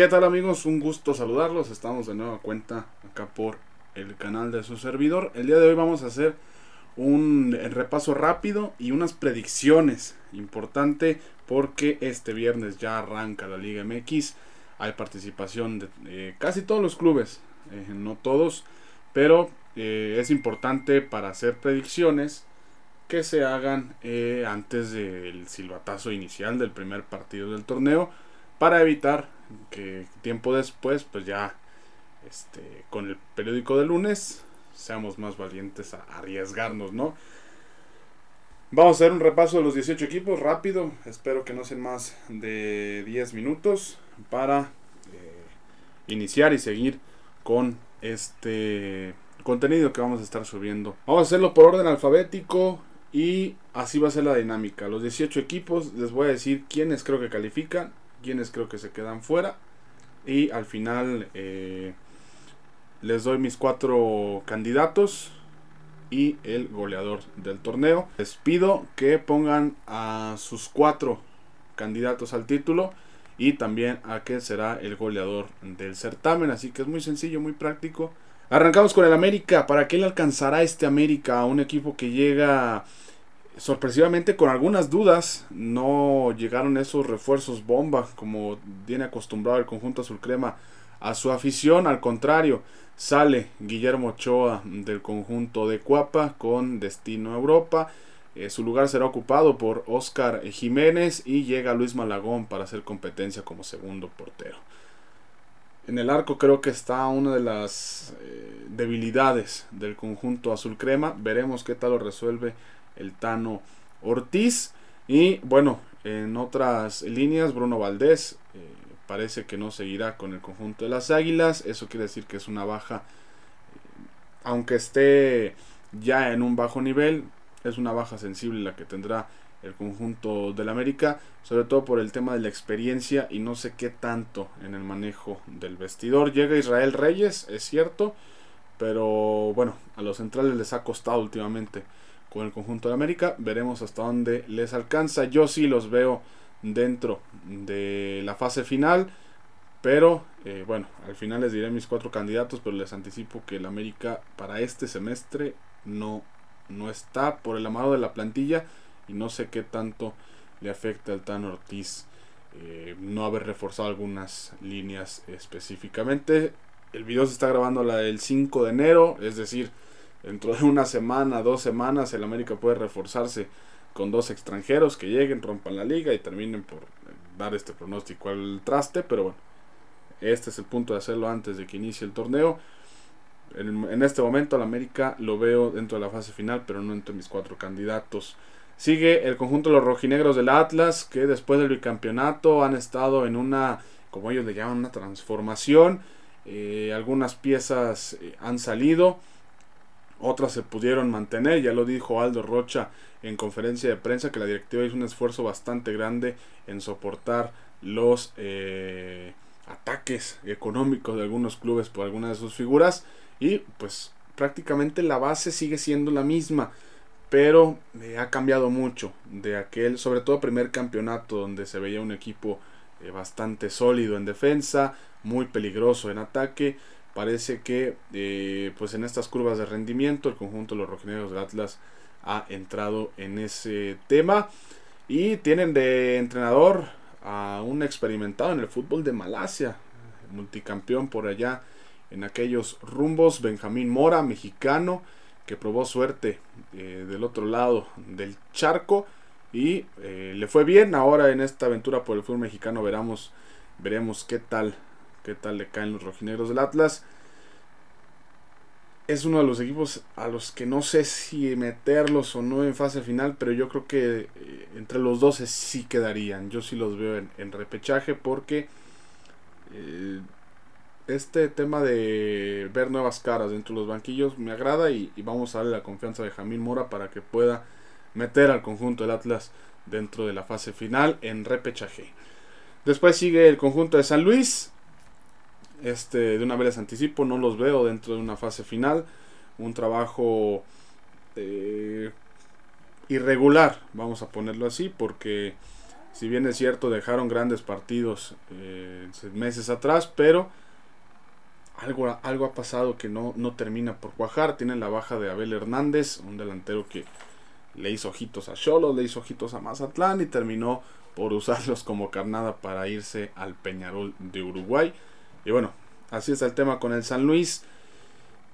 ¿Qué tal amigos? Un gusto saludarlos. Estamos de nueva cuenta acá por el canal de su servidor. El día de hoy vamos a hacer un repaso rápido y unas predicciones. Importante porque este viernes ya arranca la Liga MX. Hay participación de eh, casi todos los clubes. Eh, no todos. Pero eh, es importante para hacer predicciones que se hagan antes del silbatazo inicial del primer partido del torneo para evitar que tiempo después, pues ya este, con el periódico de lunes, seamos más valientes a arriesgarnos, ¿no? Vamos a hacer un repaso de los 18 equipos rápido, espero que no sean más de 10 minutos para eh, iniciar y seguir con este contenido que vamos a estar subiendo. Vamos a hacerlo por orden alfabético y así va a ser la dinámica. Los 18 equipos les voy a decir quiénes creo que califican quienes creo que se quedan fuera. Y al final eh, les doy mis cuatro candidatos y el goleador del torneo. Les pido que pongan a sus cuatro candidatos al título y también a que será el goleador del certamen. Así que es muy sencillo, muy práctico. Arrancamos con el América. ¿Para qué le alcanzará este América a un equipo que llega sorpresivamente con algunas dudas no llegaron esos refuerzos bomba como viene acostumbrado el conjunto azul crema a su afición. Al contrario sale Guillermo Ochoa del conjunto de Cuapa con destino a Europa. Eh, su lugar será ocupado por Oscar Jiménez y llega Luis Malagón para hacer competencia como segundo portero en el arco creo que está una de las eh, debilidades del conjunto azul crema veremos qué tal lo resuelve el Tano Ortiz. Y bueno, en otras líneas, Bruno Valdés eh, parece que no seguirá con el conjunto de las Águilas. Eso quiere decir que es una baja, eh, aunque esté ya en un bajo nivel, es una baja sensible la que tendrá el conjunto del América, sobre todo por el tema de la experiencia y no sé qué tanto en el manejo del vestidor. Llega Israel Reyes, es cierto, pero bueno, a los centrales les ha costado últimamente con el conjunto de América. Veremos hasta dónde les alcanza. Yo sí los veo dentro de la fase final. Pero eh, bueno, al final les diré mis cuatro candidatos, pero les anticipo que el América para este semestre no, no está por el amado de la plantilla y no sé qué tanto le afecta al Tan Ortiz eh, no haber reforzado algunas líneas específicamente. El video se está grabando la del 5 de enero, es decir, dentro de una semana, dos semanas, el América puede reforzarse con dos extranjeros que lleguen, rompan la liga y terminen por dar este pronóstico al traste. Pero bueno, este es el punto de hacerlo antes de que inicie el torneo. En, este momento el América lo veo dentro de la fase final, pero no entre mis cuatro candidatos. Sigue el conjunto de los rojinegros del Atlas, que después del bicampeonato han estado en una, como ellos le llaman, una transformación. Eh, algunas piezas eh, han salido otras se pudieron mantener, ya lo dijo Aldo Rocha en conferencia de prensa, que la directiva hizo un esfuerzo bastante grande en soportar los eh, ataques económicos de algunos clubes por algunas de sus figuras y pues prácticamente la base sigue siendo la misma pero eh, ha cambiado mucho de aquel sobre todo primer campeonato donde se veía un equipo eh, bastante sólido en defensa muy peligroso en ataque. Parece que eh, pues en estas curvas de rendimiento el conjunto de los rojinegros del Atlas ha entrado en ese tema. Y tienen de entrenador a un experimentado en el fútbol de Malasia, multicampeón por allá en aquellos rumbos, Benjamín Mora, mexicano, que probó suerte eh, del otro lado del charco y eh, le fue bien ahora en esta aventura por el fútbol mexicano, veremos, veremos qué tal qué tal le caen los rojinegros del Atlas. Es uno de los equipos a los que no sé si meterlos o no en fase final, pero yo creo que eh, entre los dos sí quedarían. Yo sí los veo en, repechaje porque este tema de ver nuevas caras dentro de los banquillos me agrada y, vamos a darle la confianza de Jamil Mora para que pueda meter al conjunto del Atlas dentro de la fase final en repechaje. Después sigue el conjunto de San Luis, este, de una vez les anticipo, no los veo dentro de una fase final. Un trabajo eh, irregular, vamos a ponerlo así, porque Si bien es cierto, dejaron grandes partidos eh, meses atrás, pero algo, algo ha pasado que no, no termina por cuajar. Tienen la baja de Abel Hernández, un delantero que le hizo ojitos a Cholos, le hizo ojitos a Mazatlán y terminó por usarlos como carnada para irse al Peñarol de Uruguay. Y bueno, así está el tema con el San Luis.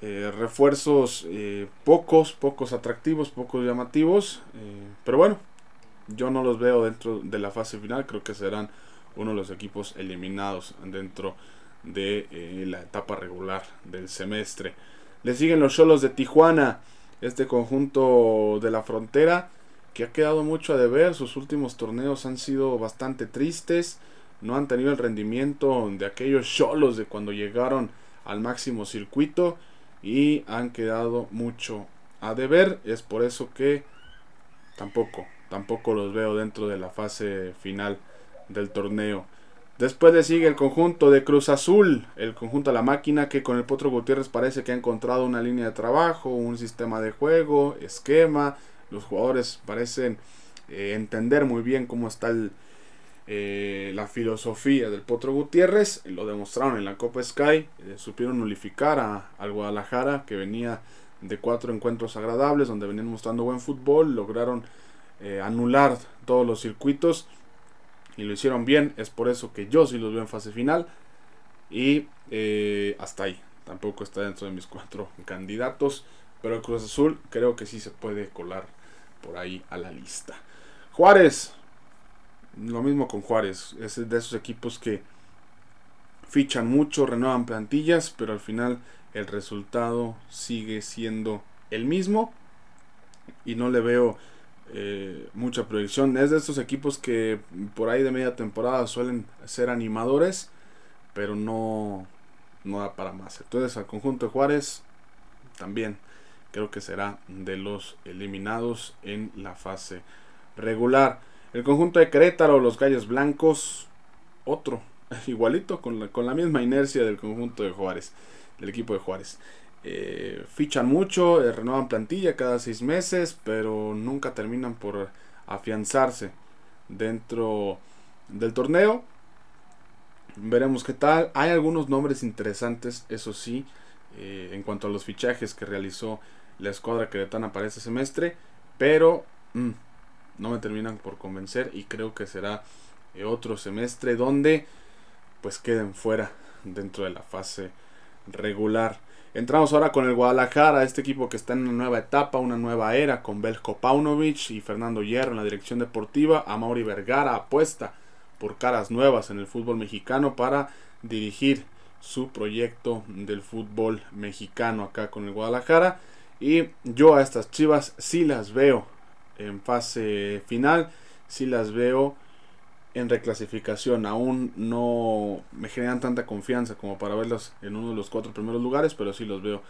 Eh, refuerzos eh, pocos, pocos atractivos, pocos llamativos. Eh, pero bueno, yo no los veo dentro de la fase final. Creo que serán uno de los equipos eliminados dentro de la etapa regular del semestre. Le siguen los Cholos de Tijuana este conjunto de la frontera que ha quedado mucho a deber. Sus últimos torneos han sido bastante tristes. No han tenido el rendimiento de aquellos cholos de cuando llegaron al máximo circuito. Y han quedado mucho a deber. Es por eso que tampoco, tampoco los veo dentro de la fase final del torneo. Después le sigue el conjunto de Cruz Azul, el conjunto de la máquina que con el Potro Gutiérrez parece que ha encontrado una línea de trabajo, un sistema de juego, esquema. Los jugadores parecen eh, entender muy bien cómo está eh, la filosofía del Potro Gutiérrez. Lo demostraron en la Copa Sky. Eh, supieron nulificar a, al Guadalajara que venía de cuatro encuentros agradables donde venían mostrando buen fútbol. Lograron anular todos los circuitos y lo hicieron bien. Es por eso que yo sí los veo en fase final. Y eh, hasta ahí. Tampoco está dentro de mis cuatro candidatos. Pero el Cruz Azul creo que sí se puede colar por ahí a la lista. Juárez. Lo mismo con Juárez. Es de esos equipos que fichan mucho, renuevan plantillas, pero al final el resultado sigue siendo el mismo. Y no le veo eh, mucha proyección. Es de estos equipos que por ahí de media temporada suelen ser animadores, pero no, no da para más. Entonces al conjunto de Juárez también creo que será de los eliminados en la fase regular. El conjunto de Querétaro, los Gallos Blancos, otro, igualito con la, con la misma inercia del conjunto de Juárez, del equipo de Juárez. Eh, fichan mucho, eh, renuevan plantilla cada seis meses, pero nunca terminan por afianzarse dentro del torneo. Veremos qué tal. Hay algunos nombres interesantes, eso sí, eh, en cuanto a los fichajes que realizó la escuadra queretana para este semestre, pero mm, no me terminan por convencer y creo que será otro semestre donde pues queden fuera dentro de la fase regular. Entramos ahora con el Guadalajara, este equipo que está en una nueva etapa, una nueva era, con Belko Paunovic y Fernando Hierro en la dirección deportiva. A Mauri Vergara apuesta por caras nuevas en el fútbol mexicano para dirigir su proyecto del fútbol mexicano acá con el Guadalajara. Y yo a estas chivas sí las veo en fase final, sí las veo en reclasificación. Aún no me generan tanta confianza como para verlos en uno de los cuatro primeros lugares, pero sí los veo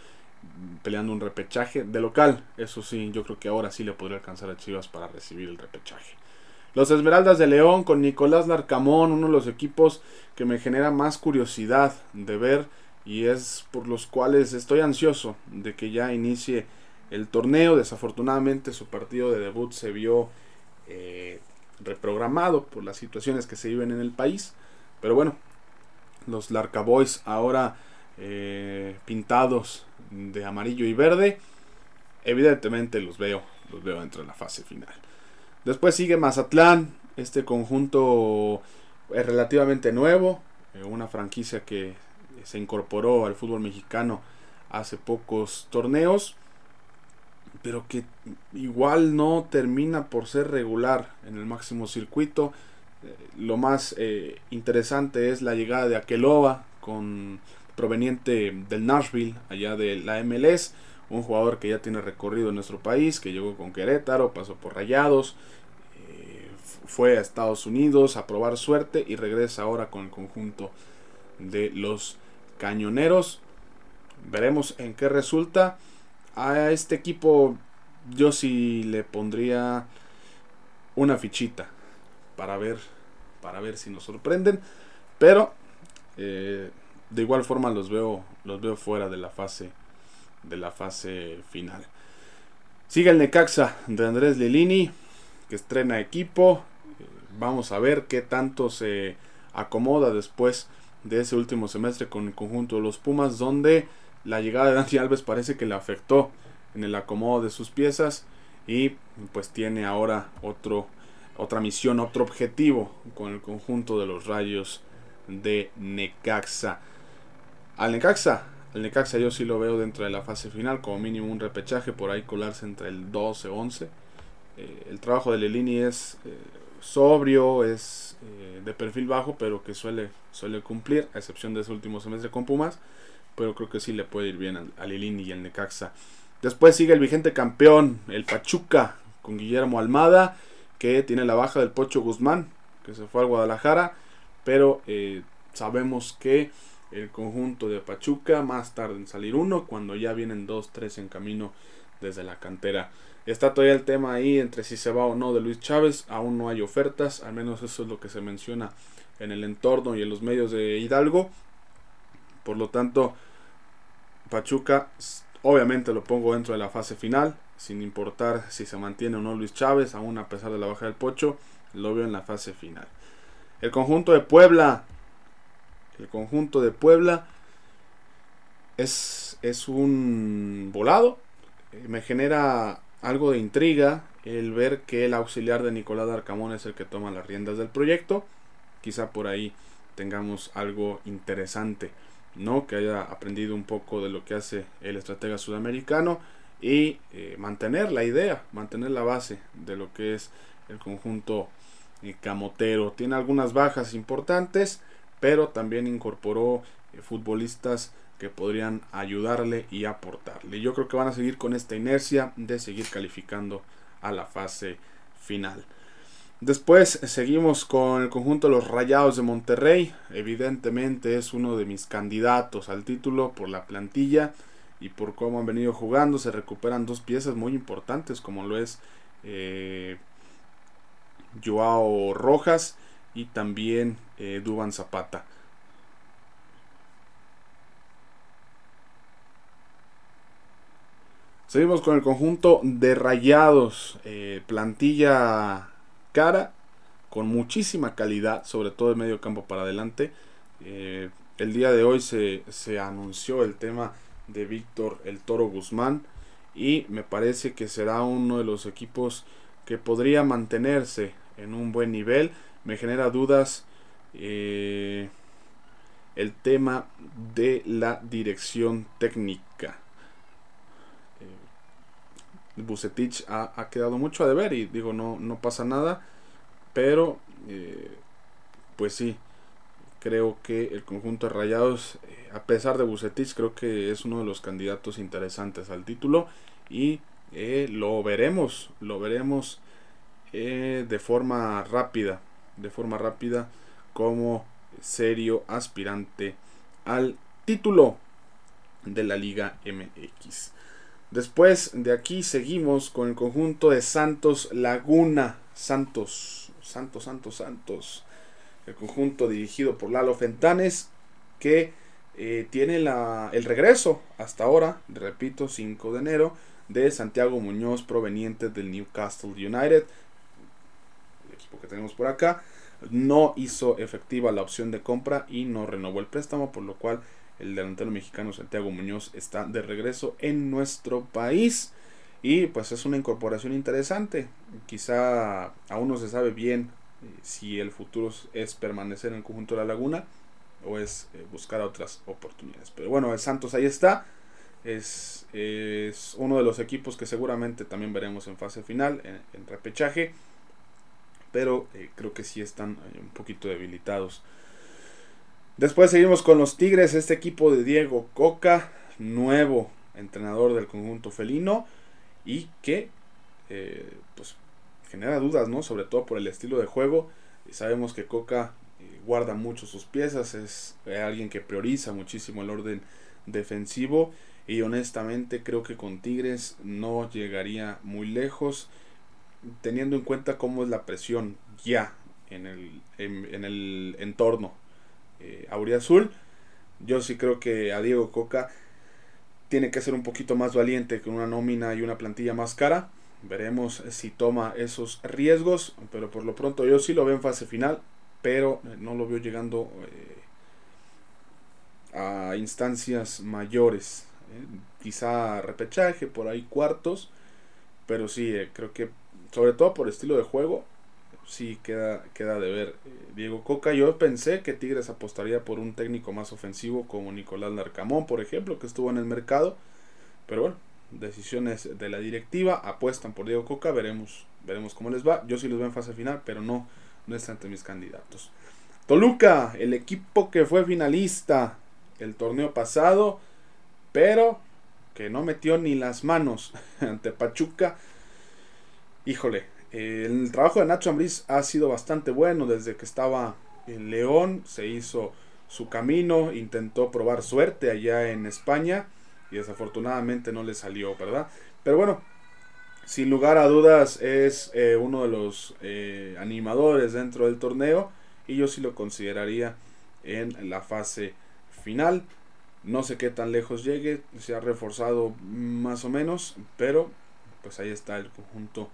peleando un repechaje de local. Eso sí, yo creo que ahora sí le podría alcanzar a Chivas para recibir el repechaje. Los Esmeraldas de León con Nicolás Larcamón, uno de los equipos que me genera más curiosidad de ver y es por los cuales estoy ansioso de que ya inicie el torneo. Desafortunadamente su partido de debut se vio eh, reprogramado por las situaciones que se viven en el país. Pero bueno, los Larca Boys ahora eh, pintados de amarillo y verde, evidentemente los veo, los veo dentro de la fase final. Después sigue Mazatlán, este conjunto es relativamente nuevo, eh, una franquicia que se incorporó al fútbol mexicano hace pocos torneos pero que igual no termina por ser regular en el máximo circuito. Eh, lo más eh, interesante es la llegada de Akeloba con proveniente del Nashville, allá de la MLS, un jugador que ya tiene recorrido en nuestro país, que llegó con Querétaro, pasó por Rayados, eh, fue a Estados Unidos a probar suerte y regresa ahora con el conjunto de los Cañoneros. Veremos en qué resulta a este equipo yo sí le pondría una fichita para ver para ver si nos sorprenden pero eh, de igual forma los veo los veo fuera de la fase de la fase final. Sigue el Necaxa de Andrés Lilini que estrena equipo. Vamos a ver qué tanto se acomoda después de ese último semestre con el conjunto de los Pumas, donde la llegada de Dani Alves parece que le afectó en el acomodo de sus piezas y pues tiene ahora otro, otra misión, otro objetivo con el conjunto de los Rayos de Necaxa. Al Necaxa, al Necaxa yo sí lo veo dentro de la fase final, como mínimo un repechaje, por ahí colarse entre el 12 11. Eh, el trabajo de Lelini es eh, sobrio, es eh, de perfil bajo, pero que suele, suele cumplir, a excepción de su último semestre con Pumas. Pero creo que sí le puede ir bien al, a Lelini y al Necaxa. Después sigue el vigente campeón, el Pachuca, con Guillermo Almada, que tiene la baja del Pocho Guzmán, que se fue al Guadalajara. Pero sabemos que el conjunto de Pachuca, más tarde en salir uno, cuando ya vienen dos, tres en camino desde la cantera. Está todavía el tema ahí entre si se va o no de Luis Chávez. Aún no hay ofertas, al menos eso es lo que se menciona en el entorno y en los medios de Hidalgo. Por lo tanto, Pachuca obviamente lo pongo dentro de la fase final, sin importar si se mantiene o no Luis Chávez, aún a pesar de la baja del Pocho, lo veo en la fase final. El conjunto de Puebla, el conjunto de Puebla es, es un volado, me genera algo de intriga el ver que el auxiliar de Nicolás Arcamón es el que toma las riendas del proyecto. Quizá por ahí tengamos algo interesante, ¿no? Que haya aprendido un poco de lo que hace el estratega sudamericano y eh, mantener la idea, mantener la base de lo que es el conjunto eh, camotero. Tiene algunas bajas importantes, pero también incorporó eh, futbolistas que podrían ayudarle y aportarle. Yo creo que van a seguir con esta inercia de seguir calificando a la fase final. Después seguimos con el conjunto de los Rayados de Monterrey. Evidentemente es uno de mis candidatos al título por la plantilla y por cómo han venido jugando. Se recuperan dos piezas muy importantes como lo es eh, Joao Rojas y también eh, Duban Zapata. Seguimos con el conjunto de rayados. Eh, plantilla cara, con muchísima calidad, sobre todo el medio campo para adelante. Eh, el día de hoy se, se, anunció el tema de Víctor el Toro Guzmán y me parece que será uno de los equipos que podría mantenerse en un buen nivel. Me genera dudas eh, el tema de la dirección técnica. Bucetich ha, quedado mucho a deber y digo, no, no pasa nada, pero eh, pues sí, creo que el conjunto de Rayados, eh, a pesar de Bucetich, creo que es uno de los candidatos interesantes al título y eh, lo veremos, lo veremos de forma rápida, de forma rápida como serio aspirante al título de la Liga MX. Después de aquí seguimos con el conjunto de Santos Laguna. Santos, Santos, Santos, Santos. El conjunto dirigido por Lalo Fentanes que eh, tiene la, el regreso hasta ahora, repito, 5 de enero, de Santiago Muñoz proveniente del Newcastle United. El equipo que tenemos por acá no hizo efectiva la opción de compra y no renovó el préstamo, por lo cual el delantero mexicano Santiago Muñoz está de regreso en nuestro país. Y pues es una incorporación interesante. Quizá aún no se sabe bien eh, si el futuro es permanecer en el conjunto de la laguna o es eh, buscar otras oportunidades. Pero bueno, el Santos ahí está. Es, es, uno de los equipos que seguramente también veremos en fase final, en, repechaje. Pero eh, creo que sí están un poquito debilitados Después seguimos con los Tigres, este equipo de Diego Coca, nuevo entrenador del conjunto felino y que eh, pues genera dudas, ¿no? Sobre todo por el estilo de juego. Sabemos que Coca eh, guarda mucho sus piezas, es alguien que prioriza muchísimo el orden defensivo y honestamente creo que con Tigres no llegaría muy lejos teniendo en cuenta cómo es la presión ya en el, en el entorno eh, Auriazul. Yo sí creo que a Diego Coca tiene que ser un poquito más valiente con una nómina y una plantilla más cara. Veremos si toma esos riesgos, pero por lo pronto yo sí lo veo en fase final, pero no lo veo llegando eh, a instancias mayores. ¿eh? quizá repechaje, por ahí cuartos, pero sí, eh, creo que sobre todo por estilo de juego, sí queda, queda de ver Diego Coca. Yo pensé que Tigres apostaría por un técnico más ofensivo como Nicolás Larcamón, por ejemplo, que estuvo en el mercado, pero bueno decisiones de la directiva, apuestan por Diego Coca, veremos, veremos cómo les va. Yo sí los veo en fase final, pero no, no están entre mis candidatos. Toluca, el equipo que fue finalista el torneo pasado, pero que no metió ni las manos ante Pachuca. Híjole, el trabajo de Nacho Ambriz ha sido bastante bueno desde que estaba en León, se hizo su camino, intentó probar suerte allá en España y desafortunadamente no le salió, ¿verdad? Pero bueno, sin lugar a dudas es eh, uno de los eh, animadores dentro del torneo y yo sí lo consideraría en la fase final. No sé qué tan lejos llegue, se ha reforzado más o menos, pero pues ahí está el conjunto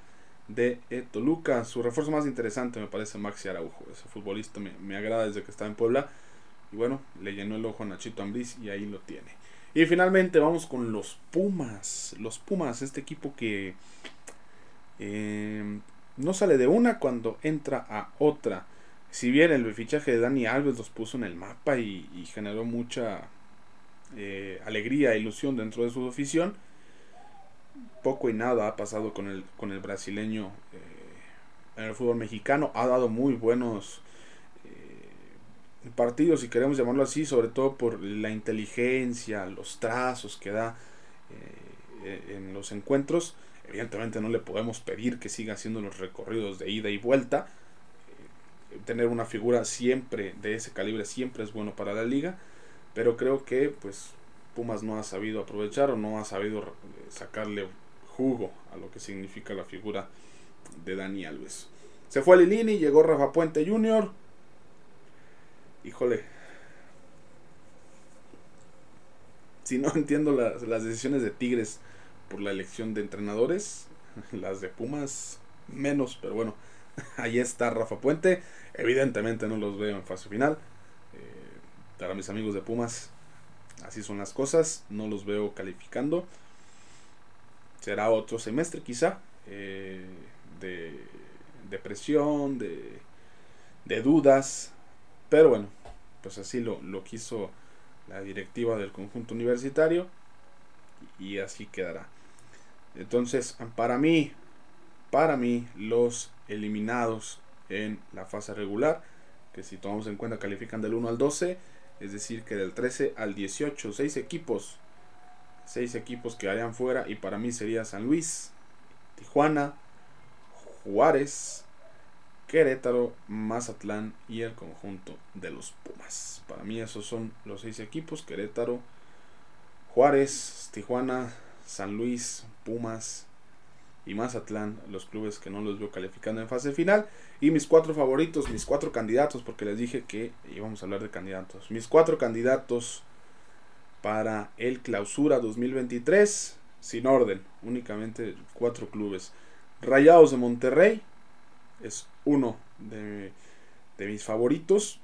de eh, Toluca. Su refuerzo más interesante me parece Maxi Araujo. Ese futbolista me, me agrada desde que está en Puebla. Y bueno, le llenó el ojo a Nachito Ambriz y ahí lo tiene. Y finalmente vamos con los Pumas. Los Pumas, este equipo que eh, no sale de una cuando entra a otra. Si bien el fichaje de Dani Alves los puso en el mapa y, generó mucha eh, alegría e ilusión dentro de su afición, poco y nada ha pasado con el, con el brasileño eh, en el fútbol mexicano. Ha dado muy buenos partido, si queremos llamarlo así, sobre todo por la inteligencia, los trazos que da eh, en los encuentros. Evidentemente no le podemos pedir que siga haciendo los recorridos de ida y vuelta. Eh, tener una figura siempre de ese calibre siempre es bueno para la liga, pero creo que pues Pumas no ha sabido aprovechar o no ha sabido eh, sacarle jugo a lo que significa la figura de Dani Alves. Se fue Lilini, llegó Rafa Puente Jr., híjole, si no entiendo las, las decisiones de Tigres por la elección de entrenadores, las de Pumas menos, pero bueno, ahí está Rafa Puente. Evidentemente no los veo en fase final. Eh, para mis amigos de Pumas, así son las cosas. No los veo calificando. Será otro semestre quizá eh, de, de, presión, de, de dudas. Pero bueno, pues así lo, quiso la directiva del conjunto universitario y así quedará. Entonces, para mí, para mí, los eliminados en la fase regular, que si tomamos en cuenta califican del 1 al 12, es decir, que del 13 al 18, 6 equipos, 6 equipos que harían fuera y para mí sería San Luis, Tijuana, Juárez, Querétaro, Mazatlán y el conjunto de los Pumas. Para mí esos son los seis equipos, Querétaro, Juárez, Tijuana, San Luis, Pumas y Mazatlán, los clubes que no los veo calificando en fase final. Y mis cuatro favoritos, mis cuatro candidatos, porque les dije que íbamos a hablar de candidatos. Mis cuatro candidatos para el clausura 2023, sin orden, únicamente cuatro clubes. Rayados de Monterrey, es uno de, mis favoritos.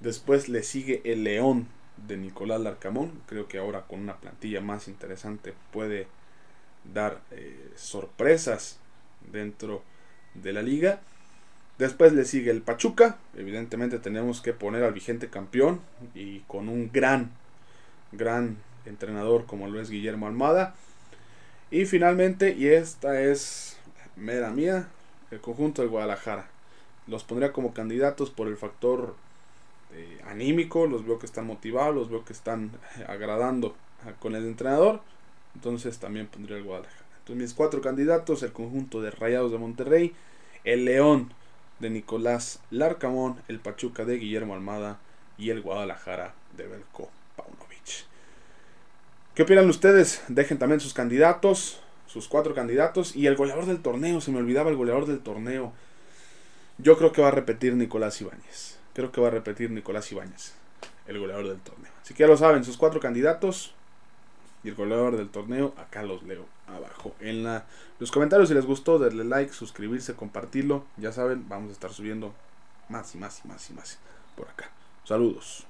Después le sigue el León de Nicolás Larcamón. Creo que ahora con una plantilla más interesante puede dar eh, sorpresas dentro de la liga. Después le sigue el Pachuca. Evidentemente tenemos que poner al vigente campeón y con un gran, gran entrenador como lo es Guillermo Almada. Y finalmente, y esta es mera mía, el conjunto del Guadalajara. Los pondría como candidatos por el factor eh, anímico, los veo que están motivados, los veo que están eh, agradando con el entrenador, entonces también pondría el Guadalajara. Entonces mis cuatro candidatos, el conjunto de Rayados de Monterrey, el León de Nicolás Larcamón, el Pachuca de Guillermo Almada y el Guadalajara de Belko Paunovic. ¿Qué opinan ustedes? Dejen también sus candidatos sus cuatro candidatos y el goleador del torneo, se me olvidaba el goleador del torneo. Yo creo que va a repetir Nicolás Ibáñez. Creo que va a repetir Nicolás Ibáñez, el goleador del torneo. Así que ya lo saben, sus cuatro candidatos, y el goleador del torneo, acá los leo abajo en los comentarios. Si les gustó, denle like, suscribirse, compartirlo. Ya saben, vamos a estar subiendo más y más y más y más por acá. Saludos.